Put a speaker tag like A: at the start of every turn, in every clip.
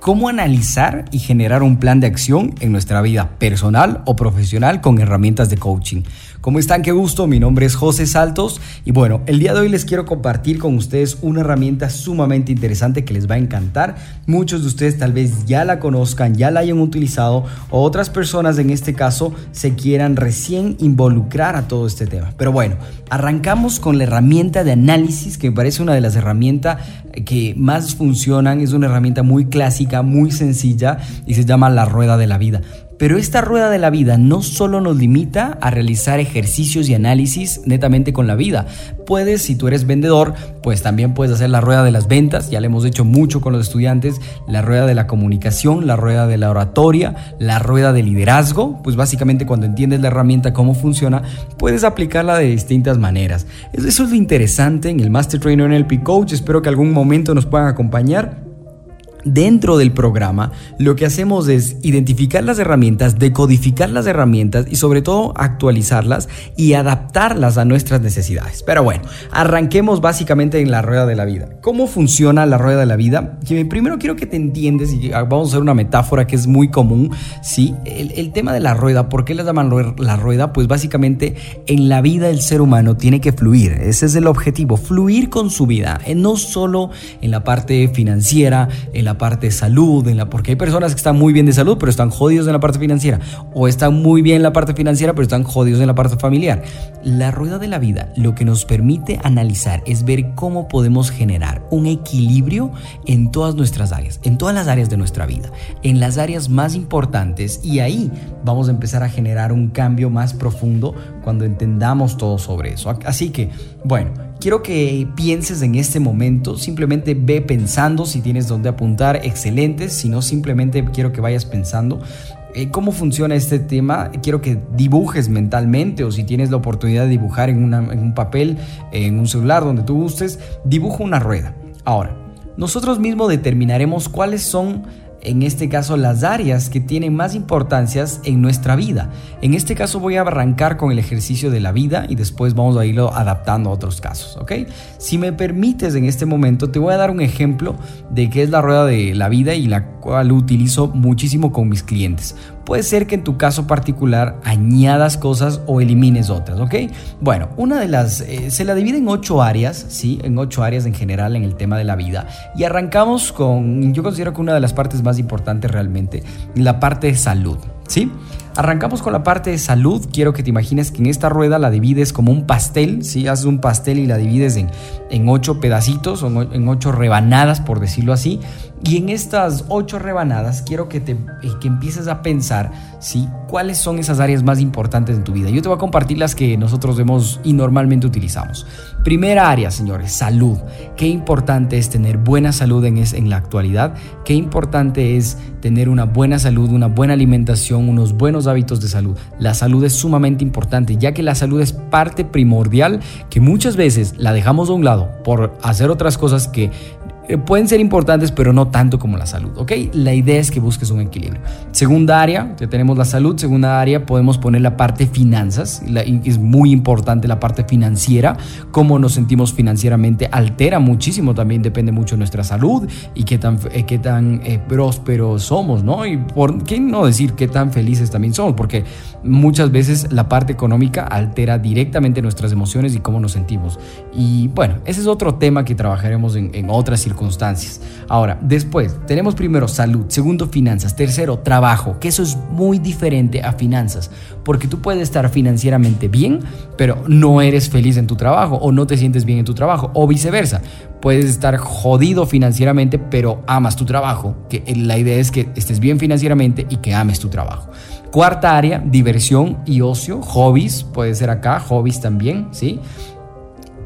A: cómo analizar y generar un plan de acción en nuestra vida personal o profesional con herramientas de coaching. ¿Cómo están? Qué gusto. Mi nombre es José Saltos y bueno, el día de hoy les quiero compartir con ustedes una herramienta sumamente interesante que les va a encantar. Muchos de ustedes tal vez ya la conozcan, ya la hayan utilizado o otras personas en este caso se quieran recién involucrar a todo este tema. Pero bueno, arrancamos con la herramienta de análisis que me parece una de las herramientas que más funcionan. Es una herramienta muy clásica, muy sencilla y se llama la rueda de la vida. Pero esta rueda de la vida no solo nos limita a realizar ejercicios y análisis netamente con la vida. Puedes, si tú eres vendedor, pues también puedes hacer la rueda de las ventas, ya le hemos hecho mucho con los estudiantes, la rueda de la comunicación, la rueda de la oratoria, la rueda de liderazgo, pues básicamente cuando entiendes la herramienta, cómo funciona, puedes aplicarla de distintas maneras. Eso es lo interesante en el Master Trainer en NLP Coach, espero que algún momento nos puedan acompañar Dentro del programa lo que hacemos es identificar las herramientas, decodificar las herramientas y sobre todo actualizarlas y adaptarlas a nuestras necesidades. Pero bueno, arranquemos básicamente en la rueda de la vida. ¿Cómo funciona la rueda de la vida? Primero quiero que te entiendes y vamos a hacer una metáfora que es muy común, ¿sí? El, tema de la rueda, ¿por qué le llaman la rueda? Pues básicamente en la vida el ser humano tiene que fluir, ese es el objetivo, fluir con su vida, eh, no solo en la parte financiera, en la parte de salud, en la, porque hay personas que están muy bien de salud, pero están jodidos en la parte financiera, o están muy bien en la parte financiera, pero están jodidos en la parte familiar. La rueda de la vida lo que nos permite analizar es ver cómo podemos generar un equilibrio en todas nuestras áreas, en todas las áreas de nuestra vida, en las áreas más importantes, y ahí vamos a empezar a generar un cambio más profundo cuando entendamos todo sobre eso. Así que, bueno, Quiero que pienses en este momento, simplemente ve pensando si tienes donde apuntar, excelente, si no simplemente quiero que vayas pensando eh, cómo funciona este tema. Quiero que dibujes mentalmente o si tienes la oportunidad de dibujar en, en un papel, en un celular, donde tú gustes, dibuja una rueda. Ahora, nosotros mismos determinaremos cuáles son en este caso las áreas que tienen más importancias en nuestra vida. En este caso voy a arrancar con el ejercicio de la vida y después vamos a irlo adaptando a otros casos, ¿ok? Si me permites en este momento te voy a dar un ejemplo de qué es la rueda de la vida y la cual utilizo muchísimo con mis clientes puede ser que en tu caso particular añadas cosas o elimines otras, ¿ok? Bueno, una de las, eh, se la divide en ocho áreas, ¿sí? En ocho áreas en general en el tema de la vida. Y arrancamos con, yo considero que una de las partes más importantes realmente, la parte de salud, ¿sí? Arrancamos con la parte de salud. Quiero que te imagines que en esta rueda la divides como un pastel, ¿sí? Haces un pastel y la divides en, en ocho pedacitos o en ocho rebanadas, por decirlo así. Y en estas ocho rebanadas quiero que, te, eh, que empieces a pensar ¿sí? cuáles son esas áreas más importantes en tu vida. Yo te voy a compartir las que nosotros vemos y normalmente utilizamos. Primera área, señores, salud. Qué importante es tener buena salud en, en la actualidad. Qué importante es tener una buena salud, una buena alimentación, unos buenos hábitos de salud. La salud es sumamente importante, ya que la salud es parte primordial que muchas veces la dejamos a un lado por hacer otras cosas que pueden ser importantes, pero no tanto como la salud, ¿ok? La idea es que busques un equilibrio. Segunda área, ya tenemos la salud. Segunda área, podemos poner la parte finanzas. es muy importante la parte financiera. Cómo nos sentimos financieramente altera muchísimo, también depende mucho de nuestra salud y qué tan, eh, qué tan eh, prósperos somos, ¿no? Y por qué no decir qué tan felices también somos, porque muchas veces la parte económica altera directamente nuestras emociones y cómo nos sentimos. Y bueno, ese es otro tema que trabajaremos en, en otras circunstancias circunstancias. Ahora, después tenemos primero salud, segundo finanzas, tercero trabajo, que eso es muy diferente a finanzas, porque tú puedes estar financieramente bien, pero no eres feliz en tu trabajo o no te sientes bien en tu trabajo, o viceversa. Puedes estar jodido financieramente, pero amas tu trabajo, que la idea es que estés bien financieramente y que ames tu trabajo. Cuarta área, diversión y ocio, hobbies, puede ser acá, hobbies también, ¿sí?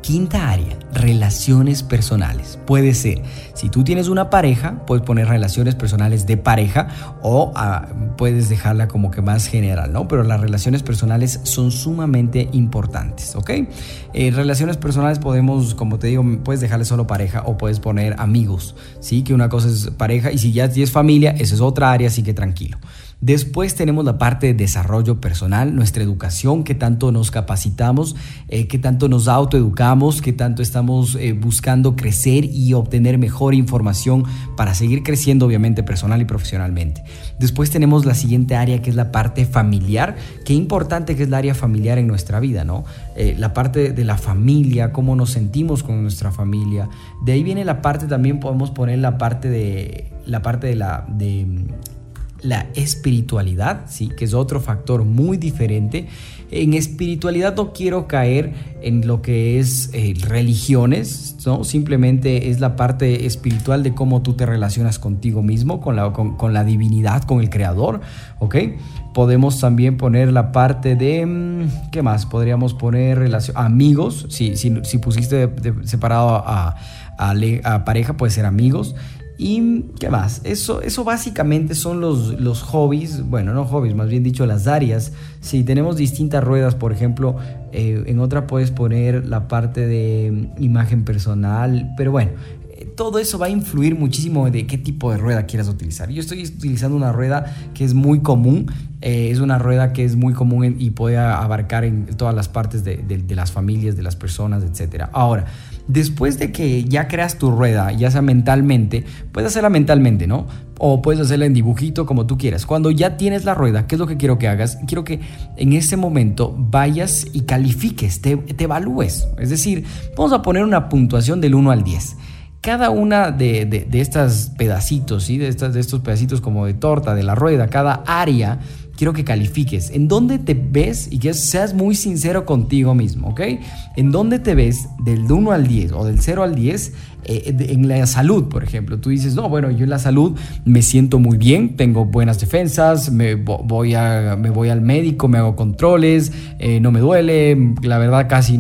A: Quinta área, relaciones personales. Puede ser, si tú tienes una pareja, puedes poner relaciones personales de pareja o ah, puedes dejarla como que más general, ¿no? Pero las relaciones personales son sumamente importantes, ¿ok? Eh, relaciones personales podemos, como te digo, puedes dejarle solo pareja o puedes poner amigos, ¿sí? Que una cosa es pareja y si ya tienes familia, esa es otra área, así que tranquilo. Después tenemos la parte de desarrollo personal, nuestra educación, qué tanto nos capacitamos, eh, qué tanto nos autoeducamos, qué tanto estamos eh, buscando crecer y obtener mejor información para seguir creciendo obviamente personal y profesionalmente. Después tenemos la siguiente área que es la parte familiar. Qué importante que es la área familiar en nuestra vida, ¿no? Eh, la parte de la familia, cómo nos sentimos con nuestra familia. De ahí viene la parte, también podemos poner la parte de la parte de la de la espiritualidad, ¿sí? que es otro factor muy diferente. En espiritualidad no quiero caer en lo que es eh, religiones, ¿no? simplemente es la parte espiritual de cómo tú te relacionas contigo mismo, con la, con, la divinidad, con el creador. ¿ok? Podemos también poner la parte de, mm, ¿qué más? Podríamos poner relación, amigos, si, si, pusiste separado a, a pareja, puede ser amigos. ¿Y qué más? Eso, eso básicamente son los, los hobbies, bueno, no hobbies, más bien dicho las áreas. Si tenemos distintas ruedas, por ejemplo, eh, en otra puedes poner la parte de imagen personal, pero bueno, eh, todo eso va a influir muchísimo de qué tipo de rueda quieras utilizar. Yo estoy utilizando una rueda que es muy común, eh, es una rueda que es muy común y puede abarcar en todas las partes de, de las familias, de las personas, etc. Ahora, Después de que ya creas tu rueda, ya sea mentalmente, puedes hacerla mentalmente, ¿no? O puedes hacerla en dibujito, como tú quieras. Cuando ya tienes la rueda, ¿qué es lo que quiero que hagas? Quiero que en ese momento vayas y califiques, te, evalúes. Es decir, vamos a poner una puntuación del 1 al 10 cada una de, estas pedacitos, ¿sí? de estos pedacitos como de torta, de la rueda, cada área quiero que califiques. ¿En dónde te ves? Y que seas muy sincero contigo mismo, ¿ok? ¿En dónde te ves del 1 al 10 o del 0 al 10 eh, en la salud, por ejemplo? Tú dices, no, bueno, yo en la salud me siento muy bien, tengo buenas defensas, me voy, a, me voy al médico, me hago controles, eh, no me duele, la verdad casi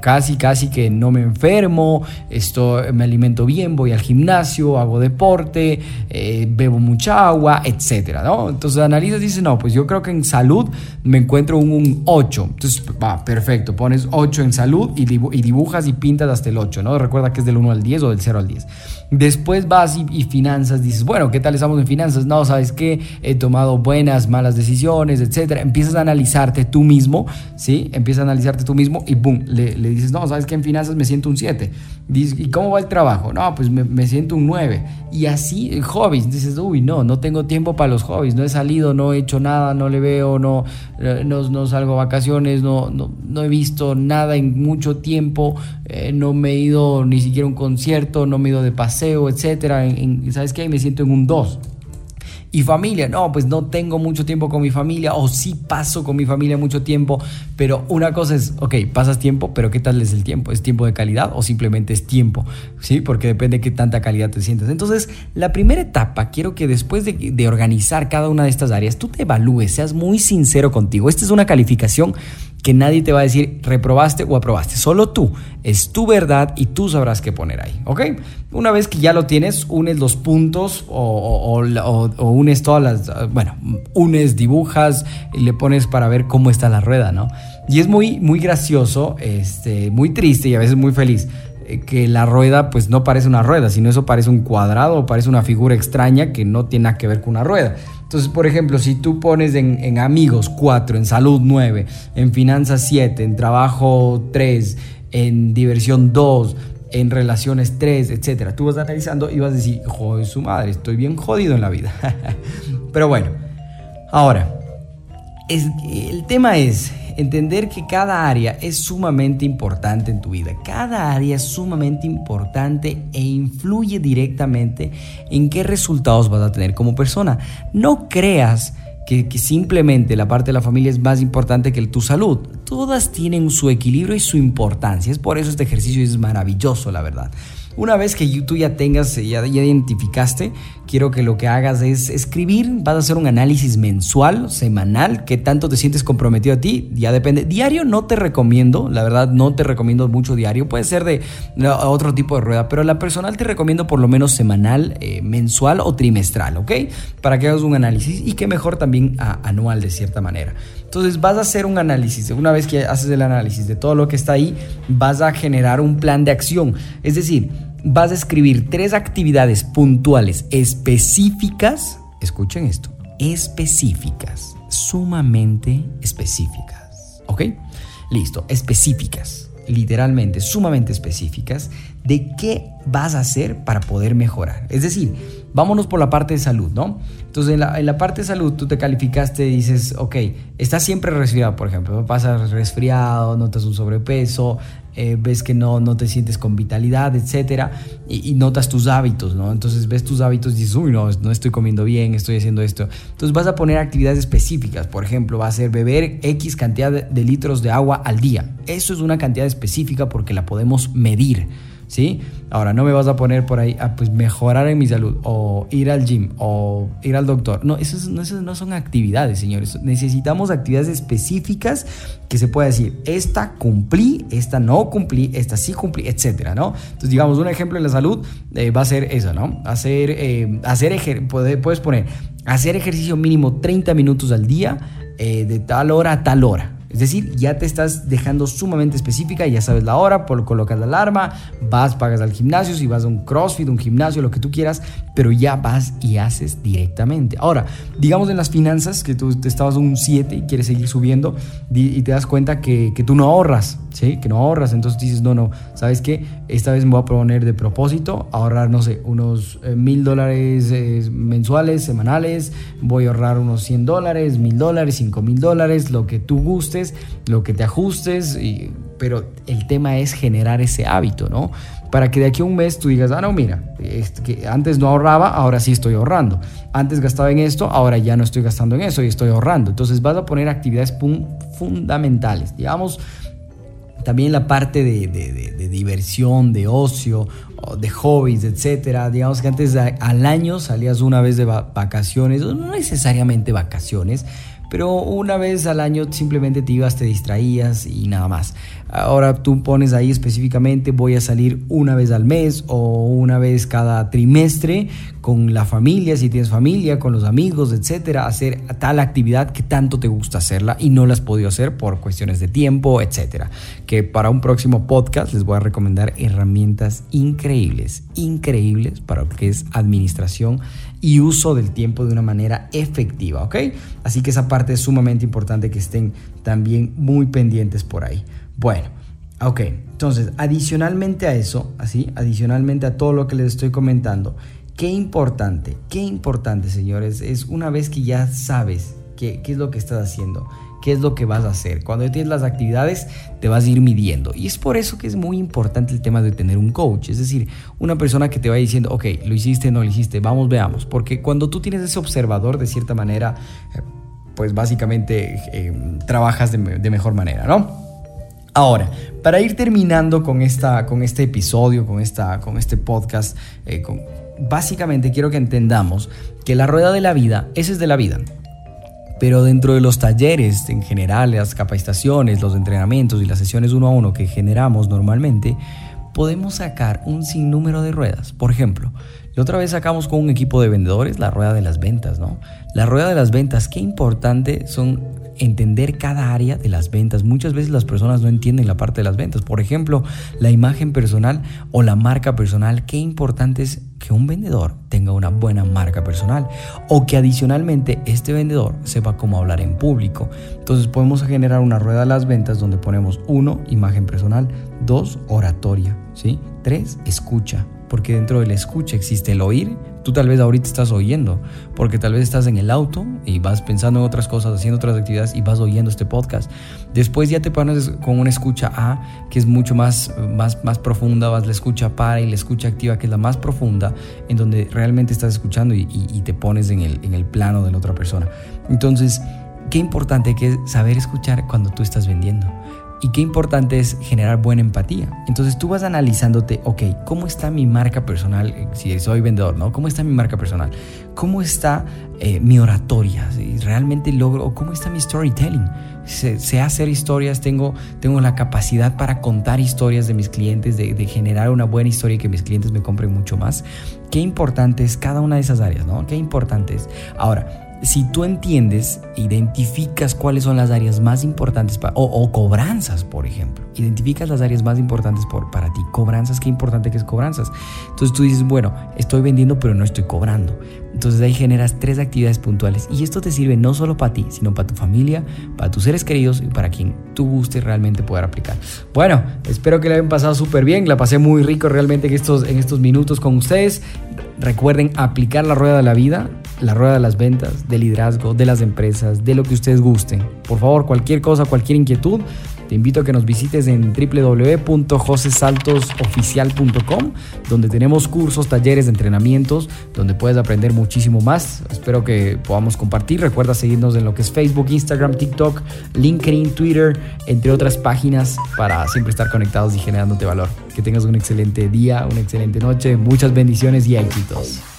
A: casi, casi que no me enfermo, esto, me alimento bien, voy al gimnasio, hago deporte, eh, bebo mucha agua, etcétera, ¿no? Entonces analizas y dices, no, pues yo creo que en salud me encuentro un, un 8. Entonces, va, perfecto, pones 8 en salud y, dibujas y pintas hasta el 8, ¿no? Recuerda que es del 1 al 10 o del 0 al 10. Después vas y, finanzas, dices, bueno, ¿qué tal estamos en finanzas? No, ¿sabes qué? He tomado buenas, malas decisiones, etcétera. Empiezas a analizarte tú mismo, ¿sí? Empiezas a analizarte tú mismo y boom, le, le dices, no, ¿sabes qué? En finanzas me siento un 7. ¿Y cómo va el trabajo? No, pues me, me siento un 9. Y así, hobbies, dices, uy, no, no tengo tiempo para los hobbies, no he salido, no he hecho nada, no le veo, no, eh, no, no salgo a vacaciones, no, no, no, he visto nada en mucho tiempo, eh, no me he ido ni siquiera a un concierto, no me he ido de paseo etcétera. En, ¿Sabes qué? Me siento en un 2. Y familia, no, pues no tengo mucho tiempo con mi familia o sí paso con mi familia mucho tiempo, pero una cosa es, ok, pasas tiempo, pero ¿qué tal es el tiempo? ¿Es tiempo de calidad o simplemente es tiempo? ¿Sí? Porque depende de qué tanta calidad te sientas. Entonces, la primera etapa, quiero que después de, de organizar cada una de estas áreas, tú te evalúes, seas muy sincero contigo. Esta es una calificación que nadie te va a decir reprobaste o aprobaste. Solo tú. Es tu verdad y tú sabrás qué poner ahí. ¿Ok? Una vez que ya lo tienes, unes los puntos o, unes todas las. Bueno, unes, dibujas y le pones para ver cómo está la rueda, ¿no? Y es muy, muy gracioso, este, muy triste y a veces muy feliz eh, que la rueda pues no parece una rueda, sino eso parece un cuadrado o parece una figura extraña que no tiene nada que ver con una rueda. Entonces, por ejemplo, si tú pones en, amigos 4, en salud 9, en finanzas 7, en trabajo 3, en diversión 2, en relaciones 3, etc. Tú vas analizando y vas a decir, joder, su madre, estoy bien jodido en la vida. Pero bueno, ahora, es, el tema es, entender que cada área es sumamente importante en tu vida. Cada área es sumamente importante e influye directamente en qué resultados vas a tener como persona. No creas que, simplemente la parte de la familia es más importante que tu salud. Todas tienen su equilibrio y su importancia. Es por eso este ejercicio es maravilloso, la verdad. Una vez que tú ya tengas, ya, ya identificaste, quiero que lo que hagas es escribir, vas a hacer un análisis mensual, semanal, que tanto te sientes comprometido a ti, ya depende. Diario no te recomiendo, la verdad no te recomiendo mucho diario, puede ser de otro tipo de rueda, pero la personal te recomiendo por lo menos semanal, eh, mensual o trimestral, ¿ok? Para que hagas un análisis y que mejor también anual de cierta manera. Entonces vas a hacer un análisis, una vez que haces el análisis de todo lo que está ahí, vas a generar un plan de acción, es decir, vas a escribir tres actividades puntuales específicas, escuchen esto, específicas, sumamente específicas, ¿ok? Listo, específicas, literalmente, sumamente específicas, de qué vas a hacer para poder mejorar. Es decir, vámonos por la parte de salud, ¿no? Entonces, en la, en la parte de salud, tú te calificaste y dices, ok, estás siempre resfriado, por ejemplo, pasas resfriado, notas un sobrepeso, eh, ves que no, no te sientes con vitalidad, etcétera, y, notas tus hábitos, ¿no? Entonces ves tus hábitos y dices, uy, no, no estoy comiendo bien, estoy haciendo esto. Entonces vas a poner actividades específicas, por ejemplo, va a ser beber X cantidad de litros de agua al día. Eso es una cantidad específica porque la podemos medir. ¿Sí? Ahora, no me vas a poner por ahí a pues, mejorar en mi salud o ir al gym o ir al doctor. No, esas no, no son actividades, señores. Necesitamos actividades específicas que se pueda decir, esta cumplí, esta no cumplí, esta sí cumplí, etcétera, ¿no? Entonces, digamos, un ejemplo en la salud eh, va a ser eso, ¿no? Hacer, eh, hacer puedes poner, hacer ejercicio mínimo 30 minutos al día, eh, de tal hora a tal hora. Es decir, ya te estás dejando sumamente específica, ya sabes la hora, por colocas la alarma, vas, pagas al gimnasio, si vas a un CrossFit, un gimnasio, lo que tú quieras, pero ya vas y haces directamente. Ahora, digamos en las finanzas, que tú estabas un 7 y quieres seguir subiendo y te das cuenta que, que tú no ahorras, Que no ahorras, entonces dices, no, no, ¿sabes qué? Esta vez me voy a poner de propósito ahorrar, no sé, unos eh, mil dólares eh, mensuales, semanales, voy a ahorrar unos 100 dólares, mil dólares, 5 mil dólares, lo que tú gustes lo que te ajustes, pero el tema es generar ese hábito, ¿no? Para que de aquí a un mes tú digas, ah, no, mira, antes no ahorraba, ahora sí estoy ahorrando. Antes gastaba en esto, ahora ya no estoy gastando en eso y estoy ahorrando. Entonces vas a poner actividades fundamentales, digamos, también la parte de, de, diversión, de ocio, de hobbies, etcétera. Digamos que antes al año salías una vez de vacaciones, no necesariamente vacaciones, pero una vez al año simplemente te ibas, te distraías y nada más. Ahora tú pones ahí específicamente voy a salir una vez al mes o una vez cada trimestre con la familia, si tienes familia, con los amigos, etcétera, hacer tal actividad que tanto te gusta hacerla y no la has hacer por cuestiones de tiempo, etcétera. Que para un próximo podcast les voy a recomendar herramientas increíbles, increíbles para lo que es administración y uso del tiempo de una manera efectiva, ¿ok? Así que esa parte es sumamente importante que estén también muy pendientes por ahí. Bueno, ok, entonces adicionalmente a eso, así, adicionalmente a todo lo que les estoy comentando, qué importante, qué importante señores, es una vez que ya sabes qué, es lo que estás haciendo, qué es lo que vas a hacer. Cuando tienes las actividades, te vas a ir midiendo. Y es por eso que es muy importante el tema de tener un coach. Es decir, una persona que te vaya diciendo, ok, lo hiciste, no lo hiciste, vamos, veamos. Porque cuando tú tienes ese observador, de cierta manera, eh, pues básicamente eh, trabajas de mejor manera, ¿no? Ahora, para ir terminando con, esta, con este episodio, con, esta, con este podcast, eh, básicamente quiero que entendamos que la rueda de la vida, esa es de la vida. Pero dentro de los talleres en general, las capacitaciones, los entrenamientos y las sesiones uno a uno que generamos normalmente, podemos sacar un sinnúmero de ruedas. Por ejemplo, la otra vez sacamos con un equipo de vendedores la rueda de las ventas, ¿no? La rueda de las ventas, qué importante son entender cada área de las ventas. Muchas veces las personas no entienden la parte de las ventas. Por ejemplo, la imagen personal o la marca personal. Qué importante es que un vendedor tenga una buena marca personal o que adicionalmente este vendedor sepa cómo hablar en público. Entonces podemos generar una rueda de las ventas donde ponemos uno, imagen personal, dos, oratoria, ¿sí? tres, escucha, porque dentro de la escucha existe el oír. Tú tal vez ahorita estás oyendo, porque tal vez estás en el auto y vas pensando en otras cosas, haciendo otras actividades y vas oyendo este podcast. Después ya te pones con una escucha A, que es mucho más, más, más profunda, vas la escucha para y la escucha activa, que es la más profunda, en donde realmente estás escuchando y, te pones en el, en el plano de la otra persona. Entonces, qué importante que es saber escuchar cuando tú estás vendiendo Y qué importante es generar buena empatía. Entonces tú vas analizándote, ok, ¿cómo está mi marca personal? Eh, si soy vendedor, ¿no? ¿Cómo está mi marca personal? ¿Cómo está eh, mi oratoria? ¿Realmente logro? ¿Cómo está mi storytelling? Sé, hacer historias, tengo, tengo la capacidad para contar historias de mis clientes, de, de, generar una buena historia y que mis clientes me compren mucho más. Qué importante es cada una de esas áreas, ¿no? Qué importante es. Ahora, si tú entiendes, identificas cuáles son las áreas más importantes para, o, cobranzas, por ejemplo, identificas las áreas más importantes por, para ti, cobranzas, qué importante que es cobranzas. Entonces tú dices, bueno, estoy vendiendo pero no estoy cobrando. Entonces ahí generas tres actividades puntuales y esto te sirve no solo para ti, sino para tu familia, para tus seres queridos y para quien tú guste realmente poder aplicar. Bueno, espero que le hayan pasado súper bien, la pasé muy rico realmente en estos minutos con ustedes. Recuerden aplicar la rueda de la vida la rueda de las ventas, del liderazgo, de las empresas, de lo que ustedes gusten. Por favor, cualquier cosa, cualquier inquietud, te invito a que nos visites en www.josesaltosoficial.com, donde tenemos cursos, talleres, entrenamientos, donde puedes aprender muchísimo más. Espero que podamos compartir. Recuerda seguirnos en lo que es Facebook, Instagram, TikTok, LinkedIn, Twitter, entre otras páginas para siempre estar conectados y generándote valor. Que tengas un excelente día, una excelente noche, muchas bendiciones y éxitos.